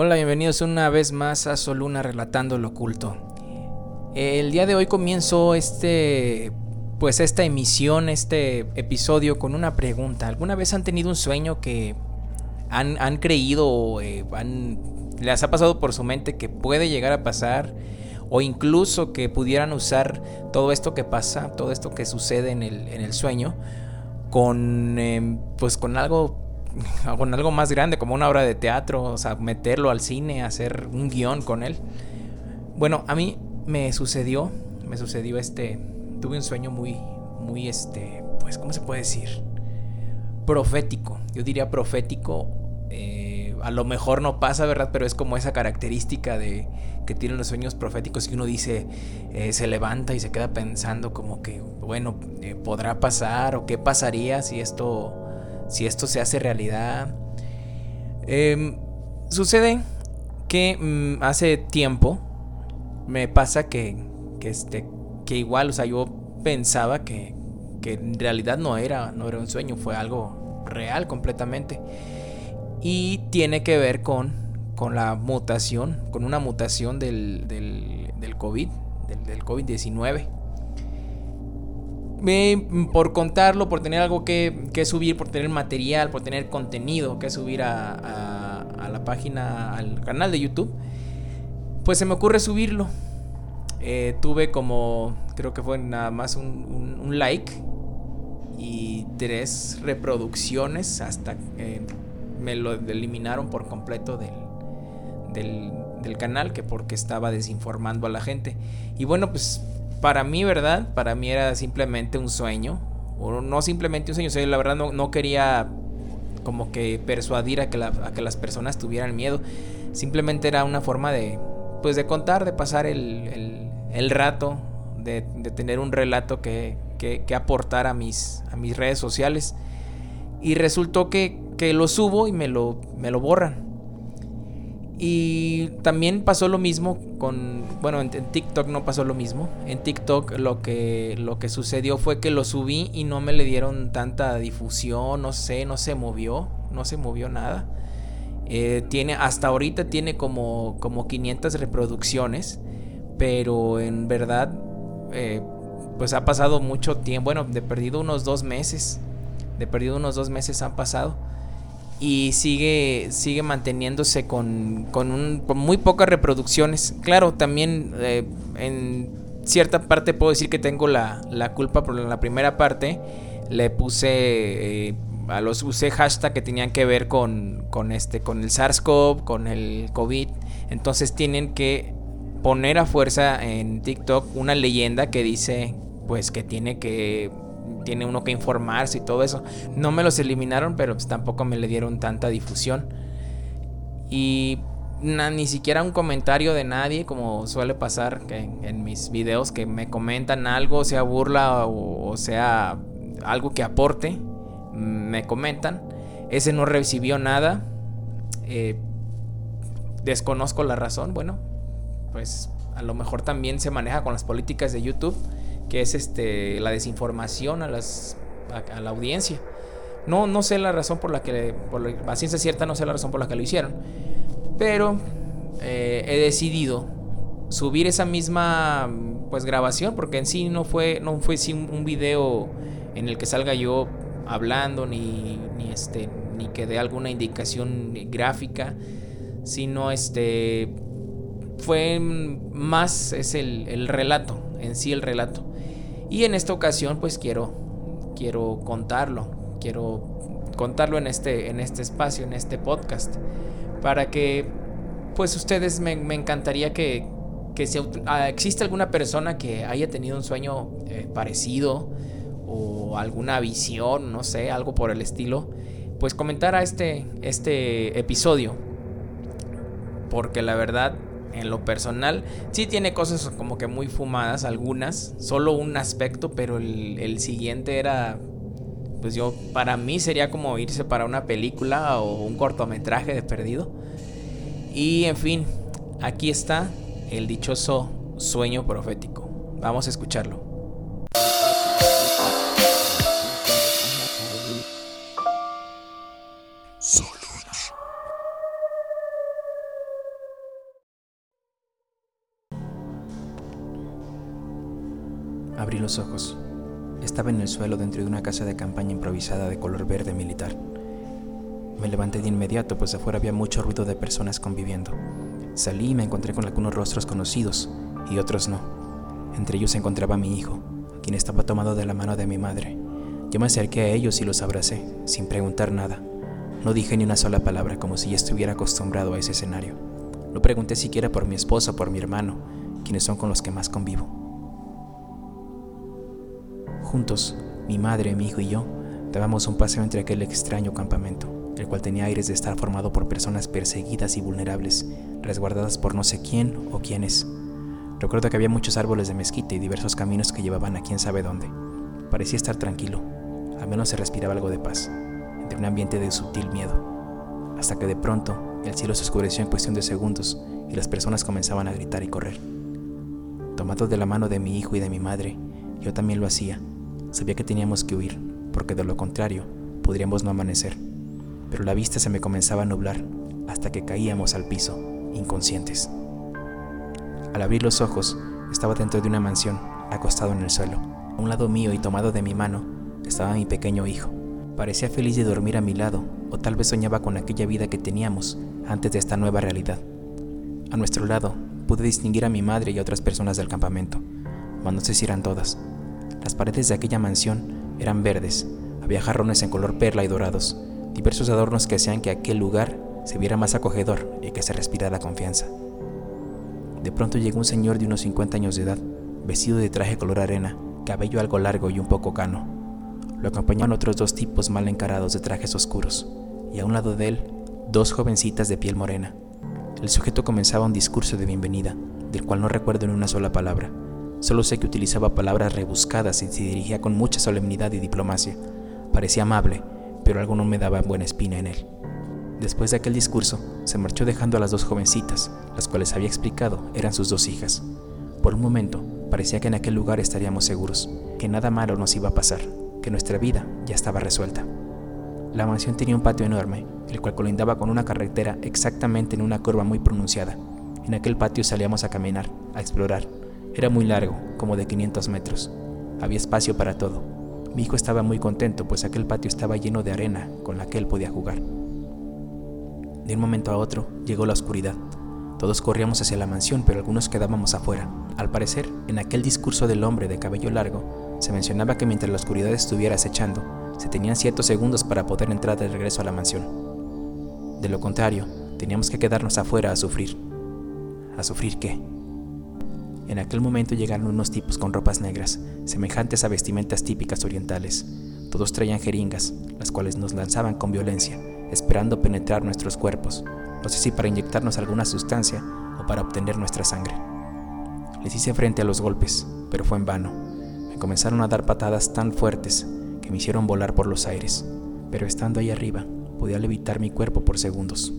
Hola, bienvenidos una vez más a Soluna Relatando lo Oculto. El día de hoy comienzo este, pues esta emisión, este episodio con una pregunta. ¿Alguna vez han tenido un sueño que han, creído o eh, les ha pasado por su mente que puede llegar a pasar? O incluso que pudieran usar todo esto que pasa, todo esto que sucede en el, en el sueño, con, em, pues con algo con algo más grande, como una obra de teatro, o sea, meterlo al cine, hacer un guion con él. Bueno, a mí me sucedió, me sucedió este, tuve un sueño muy, muy, este, pues, ¿cómo se puede decir? Profético, yo diría profético. Eh, a lo mejor no pasa, ¿verdad? Pero es como esa característica de que tienen los sueños proféticos que uno dice, eh, se levanta y se queda pensando como que, bueno, eh, podrá pasar o qué pasaría si esto si esto se hace realidad. Em, sucede que mm, hace tiempo me pasa que, que, este, que igual, o sea, yo pensaba que, que en realidad no era, no era un sueño, fue algo real completamente. Y tiene que ver con, con la mutación, con una mutación del, del, del COVID, del, del COVID-19 por contarlo, por tener algo que, subir, por tener material, por tener contenido que subir a, la página, al canal de YouTube, pues se me ocurre subirlo. Eh, tuve como, creo que fue nada más un, like y tres reproducciones hasta que me lo eliminaron por completo del, del, del canal, que porque estaba desinformando a la gente. Y bueno, pues para mí, ¿verdad? Para mí era simplemente un sueño. O no simplemente un sueño. La verdad no, quería como que persuadir a que, las personas tuvieran miedo. Simplemente era una forma de, pues de contar, de pasar el, el, rato, de, de, tener un relato que, que, que, aportar a mis, a mis redes sociales. Y resultó que, que lo subo y me lo, me lo borran. Y también pasó lo mismo con, bueno, en, TikTok no pasó lo mismo. En TikTok lo que, lo que sucedió fue que lo subí y no me le dieron tanta difusión, no sé, no se movió, no se movió nada. Eh, tiene, hasta ahorita tiene como, como 500 reproducciones, pero en verdad, eh, pues ha pasado mucho tiempo, bueno, de perdido unos dos meses, de perdido unos dos meses han pasado y sigue, sigue manteniéndose con, con, un, con muy pocas reproducciones. Claro, también eh, en cierta parte puedo decir que tengo la, la culpa, en la primera parte le puse... Eh, a los usé hashtag que tenían que ver con, con, este, con el SARS-CoV, con el COVID. Entonces tienen que poner a fuerza en TikTok una leyenda que dice pues que tiene que tiene uno que informarse y todo eso. No me los eliminaron, pero pues tampoco me le dieron tanta difusión. Y ni siquiera un comentario de nadie, como suele pasar en, mis videos, que me comentan algo, sea burla o, sea algo que aporte, me comentan. Ese no recibió nada. Eh, desconozco la razón. Bueno, pues a lo mejor también se maneja con las políticas de YouTube que es este la desinformación a las a, la audiencia. No, no sé la razón por la que, por la, ciencia cierta, no sé la razón por la que lo hicieron. Pero eh, he decidido subir esa misma pues grabación porque en sí no fue no fue un video en el que salga yo hablando ni, ni este ni que dé alguna indicación gráfica sino este fue más es el, el relato en sí el relato y en esta ocasión pues quiero, quiero contarlo, quiero contarlo en este, en este espacio, en este podcast, para que pues ustedes me, encantaría que, que si ah, existe alguna persona que haya tenido un sueño eh, parecido o alguna visión, no sé, algo por el estilo, pues comentara este, este episodio. Porque la verdad en lo personal. Sí tiene cosas como que muy fumadas, algunas, solo un aspecto, pero el, siguiente era, pues yo, para mí sería como irse para una película o un cortometraje de perdido. Y en fin, aquí está el dichoso sueño profético. Vamos a escucharlo. Los ojos. Estaba en el suelo dentro de una casa de campaña improvisada de color verde militar. Me levanté de inmediato, pues afuera había mucho ruido de personas conviviendo. Salí y me encontré con algunos rostros conocidos y otros no. Entre ellos se encontraba mi hijo, quien estaba tomado de la mano de mi madre. Yo me acerqué a ellos y los abracé, sin preguntar nada. No dije ni una sola palabra, como si ya estuviera acostumbrado a ese escenario. No pregunté siquiera por mi esposa o por mi hermano, quienes son con los que más convivo. Juntos, mi madre, mi hijo y yo dábamos un paseo entre aquel extraño campamento, el cual tenía aires de estar formado por personas perseguidas y vulnerables, resguardadas por no sé quién o quiénes. Recuerdo que había muchos árboles de mezquite y diversos caminos que llevaban a quién sabe dónde. Parecía estar tranquilo, al menos se respiraba algo de paz, entre un ambiente de sutil miedo, hasta que de pronto el cielo se oscureció en cuestión de segundos y las personas comenzaban a gritar y correr. Tomado de la mano de mi hijo y de mi madre, yo también lo hacía, Sabía que teníamos que huir, porque de lo contrario podríamos no amanecer. Pero la vista se me comenzaba a nublar hasta que caíamos al piso, inconscientes. Al abrir los ojos, estaba dentro de una mansión, acostado en el suelo. A un lado mío y tomado de mi mano, estaba mi pequeño hijo. Parecía feliz de dormir a mi lado, o tal vez soñaba con aquella vida que teníamos antes de esta nueva realidad. A nuestro lado, pude distinguir a mi madre y a otras personas del campamento, mas no sé si eran todas. Las paredes de aquella mansión eran verdes, había jarrones en color perla y dorados, diversos adornos que hacían que aquel lugar se viera más acogedor y que se respirara confianza. De pronto llegó un señor de unos 50 años de edad, vestido de traje color arena, cabello algo largo y un poco cano. Lo acompañaban otros dos tipos mal encarados de trajes oscuros, y a un lado de él, dos jovencitas de piel morena. El sujeto comenzaba un discurso de bienvenida, del cual no recuerdo ni una sola palabra, Solo sé que utilizaba palabras rebuscadas y se dirigía con mucha solemnidad y diplomacia. Parecía amable, pero algo no me daba buena espina en él. Después de aquel discurso, se marchó dejando a las dos jovencitas, las cuales había explicado eran sus dos hijas. Por un momento, parecía que en aquel lugar estaríamos seguros, que nada malo nos iba a pasar, que nuestra vida ya estaba resuelta. La mansión tenía un patio enorme, el cual colindaba con una carretera exactamente en una curva muy pronunciada. En aquel patio salíamos a caminar, a explorar, era muy largo, como de 500 metros. Había espacio para todo. Mi hijo estaba muy contento, pues aquel patio estaba lleno de arena con la que él podía jugar. De un momento a otro llegó la oscuridad. Todos corríamos hacia la mansión, pero algunos quedábamos afuera. Al parecer, en aquel discurso del hombre de cabello largo, se mencionaba que mientras la oscuridad estuviera acechando, se tenían ciertos segundos para poder entrar de regreso a la mansión. De lo contrario, teníamos que quedarnos afuera a sufrir. ¿A sufrir qué? En aquel momento llegaron unos tipos con ropas negras, semejantes a vestimentas típicas orientales. Todos traían jeringas, las cuales nos lanzaban con violencia, esperando penetrar nuestros cuerpos, no sé si para inyectarnos alguna sustancia o para obtener nuestra sangre. Les hice frente a los golpes, pero fue en vano. Me comenzaron a dar patadas tan fuertes que me hicieron volar por los aires, pero estando ahí arriba podía levitar mi cuerpo por segundos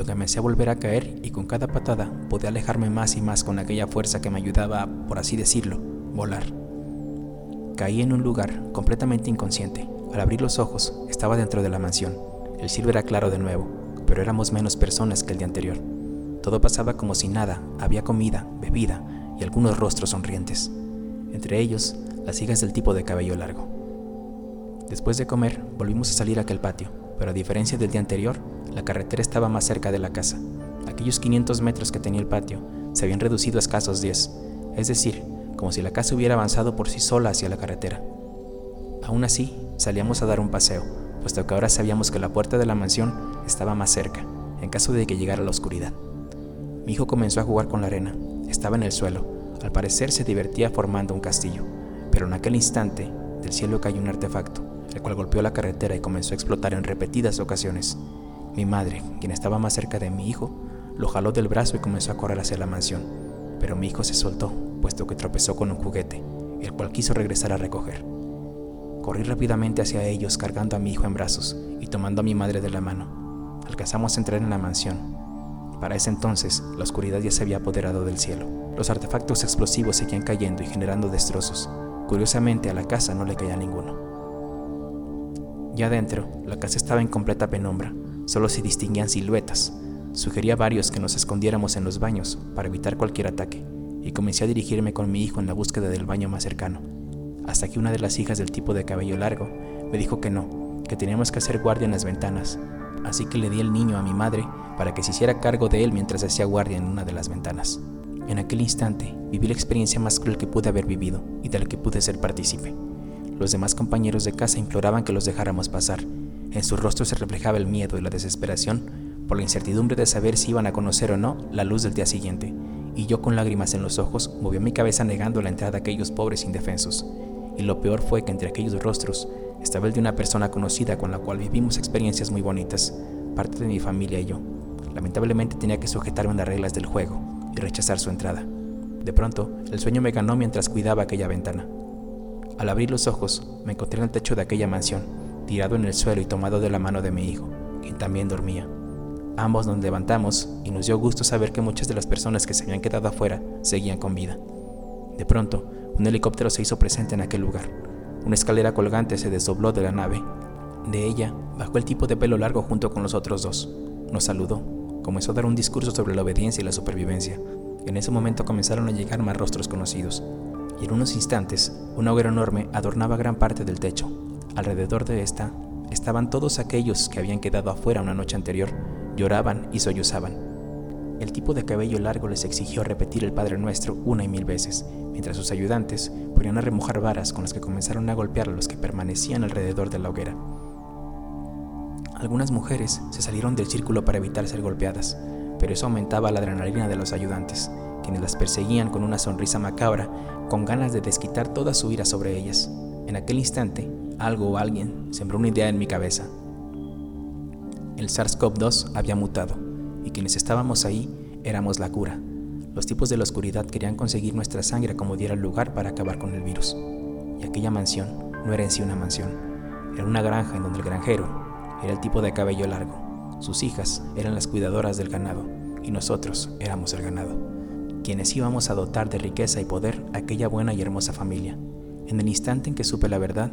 lo que me hacía volver a caer y con cada patada podía alejarme más y más con aquella fuerza que me ayudaba por así decirlo, volar. Caí en un lugar completamente inconsciente. Al abrir los ojos estaba dentro de la mansión. El cielo era claro de nuevo, pero éramos menos personas que el día anterior. Todo pasaba como si nada, había comida, bebida y algunos rostros sonrientes. Entre ellos, las hijas del tipo de cabello largo. Después de comer, volvimos a salir a aquel patio, pero a diferencia del día anterior, la carretera estaba más cerca de la casa. Aquellos 500 metros que tenía el patio se habían reducido a escasos 10, es decir, como si la casa hubiera avanzado por sí sola hacia la carretera. Aún así, salíamos a dar un paseo, puesto que ahora sabíamos que la puerta de la mansión estaba más cerca, en caso de que llegara la oscuridad. Mi hijo comenzó a jugar con la arena. Estaba en el suelo. Al parecer se divertía formando un castillo, pero en aquel instante del cielo cayó un artefacto, el cual golpeó la carretera y comenzó a explotar en repetidas ocasiones. Mi madre, quien estaba más cerca de mi hijo, lo jaló del brazo y comenzó a correr hacia la mansión, pero mi hijo se soltó, puesto que tropezó con un juguete, el cual quiso regresar a recoger. Corrí rápidamente hacia ellos cargando a mi hijo en brazos y tomando a mi madre de la mano. Alcanzamos a entrar en la mansión. Para ese entonces, la oscuridad ya se había apoderado del cielo. Los artefactos explosivos seguían cayendo y generando destrozos. Curiosamente, a la casa no le caía ninguno. Ya adentro, la casa estaba en completa penumbra, Solo se distinguían siluetas. Sugería a varios que nos escondiéramos en los baños para evitar cualquier ataque. y comencé a dirigirme con mi hijo en la búsqueda del baño más cercano, hasta que una de las hijas del tipo de cabello largo me dijo que no, que teníamos que hacer guardia en las ventanas, así que le di el niño a mi madre para que se hiciera cargo de él mientras hacía guardia en una de las ventanas. En aquel instante viví la experiencia más cruel que pude haber vivido y de la que pude ser partícipe. Los demás compañeros de casa imploraban que los dejáramos pasar. En sus rostros se reflejaba el miedo y la desesperación por la incertidumbre de saber si iban a conocer o no la luz del día siguiente, y yo con lágrimas en los ojos moví mi cabeza negando la entrada a aquellos pobres indefensos. Y lo peor fue que entre aquellos rostros estaba el de una persona conocida con la cual vivimos experiencias muy bonitas, parte de mi familia y yo. Lamentablemente tenía que sujetarme a las reglas del juego, y rechazar su entrada. De pronto, el sueño me ganó mientras cuidaba aquella ventana. Al abrir los ojos, me encontré en el techo de aquella mansión, tirado en el suelo y tomado de la mano de mi hijo, quien también dormía. Ambos nos levantamos y nos dio gusto saber que muchas de las personas que se habían quedado afuera seguían con vida. De pronto, un helicóptero se hizo presente en aquel lugar. Una escalera colgante se desdobló de la nave. De ella bajó el tipo de pelo largo junto con los otros dos. Nos saludó comenzó a dar un discurso sobre la obediencia y la supervivencia. En ese momento comenzaron a llegar más rostros conocidos, y en unos instantes una hoguera enorme adornaba gran parte del techo. Alrededor de esta estaban todos aquellos que habían quedado afuera una noche anterior, lloraban y sollozaban. El tipo de cabello largo les exigió repetir el Padre Nuestro una y mil veces, mientras sus ayudantes ponían a remojar varas con las que comenzaron a golpear a los que permanecían alrededor de la hoguera. Algunas mujeres se salieron del círculo para evitar ser golpeadas, pero eso aumentaba la adrenalina de los ayudantes, quienes las perseguían con una sonrisa macabra, con ganas de desquitar toda su ira sobre ellas. En aquel instante, algo o alguien sembró una idea en mi cabeza. El SARS-CoV-2 había mutado, y quienes estábamos ahí éramos la cura. Los tipos de la oscuridad querían conseguir nuestra sangre como diera lugar para acabar con el virus. Y aquella mansión no era en sí una mansión, era una granja en donde el granjero, era el tipo de cabello largo. Sus hijas eran las cuidadoras del ganado y nosotros éramos el ganado, quienes íbamos a dotar de riqueza y poder a aquella buena y hermosa familia. En el instante en que supe la verdad,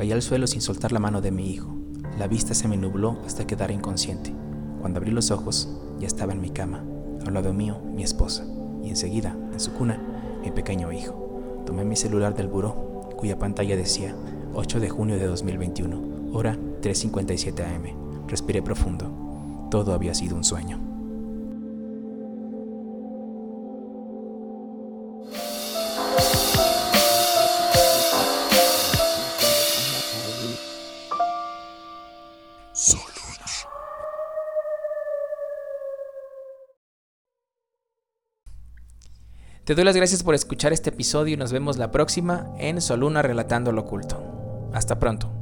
caí al suelo sin soltar la mano de mi hijo. La vista se me nubló hasta quedar inconsciente. Cuando abrí los ojos, ya estaba en mi cama, al lado mío mi esposa, y enseguida, en su cuna, mi pequeño hijo. Tomé mi celular del buró, cuya pantalla decía 8 de junio de 2021, hora 3.57 am. Respiré profundo. Todo había sido un sueño. Te doy las gracias por escuchar este episodio y nos vemos la próxima en Soluna Relatando lo Oculto. Hasta pronto.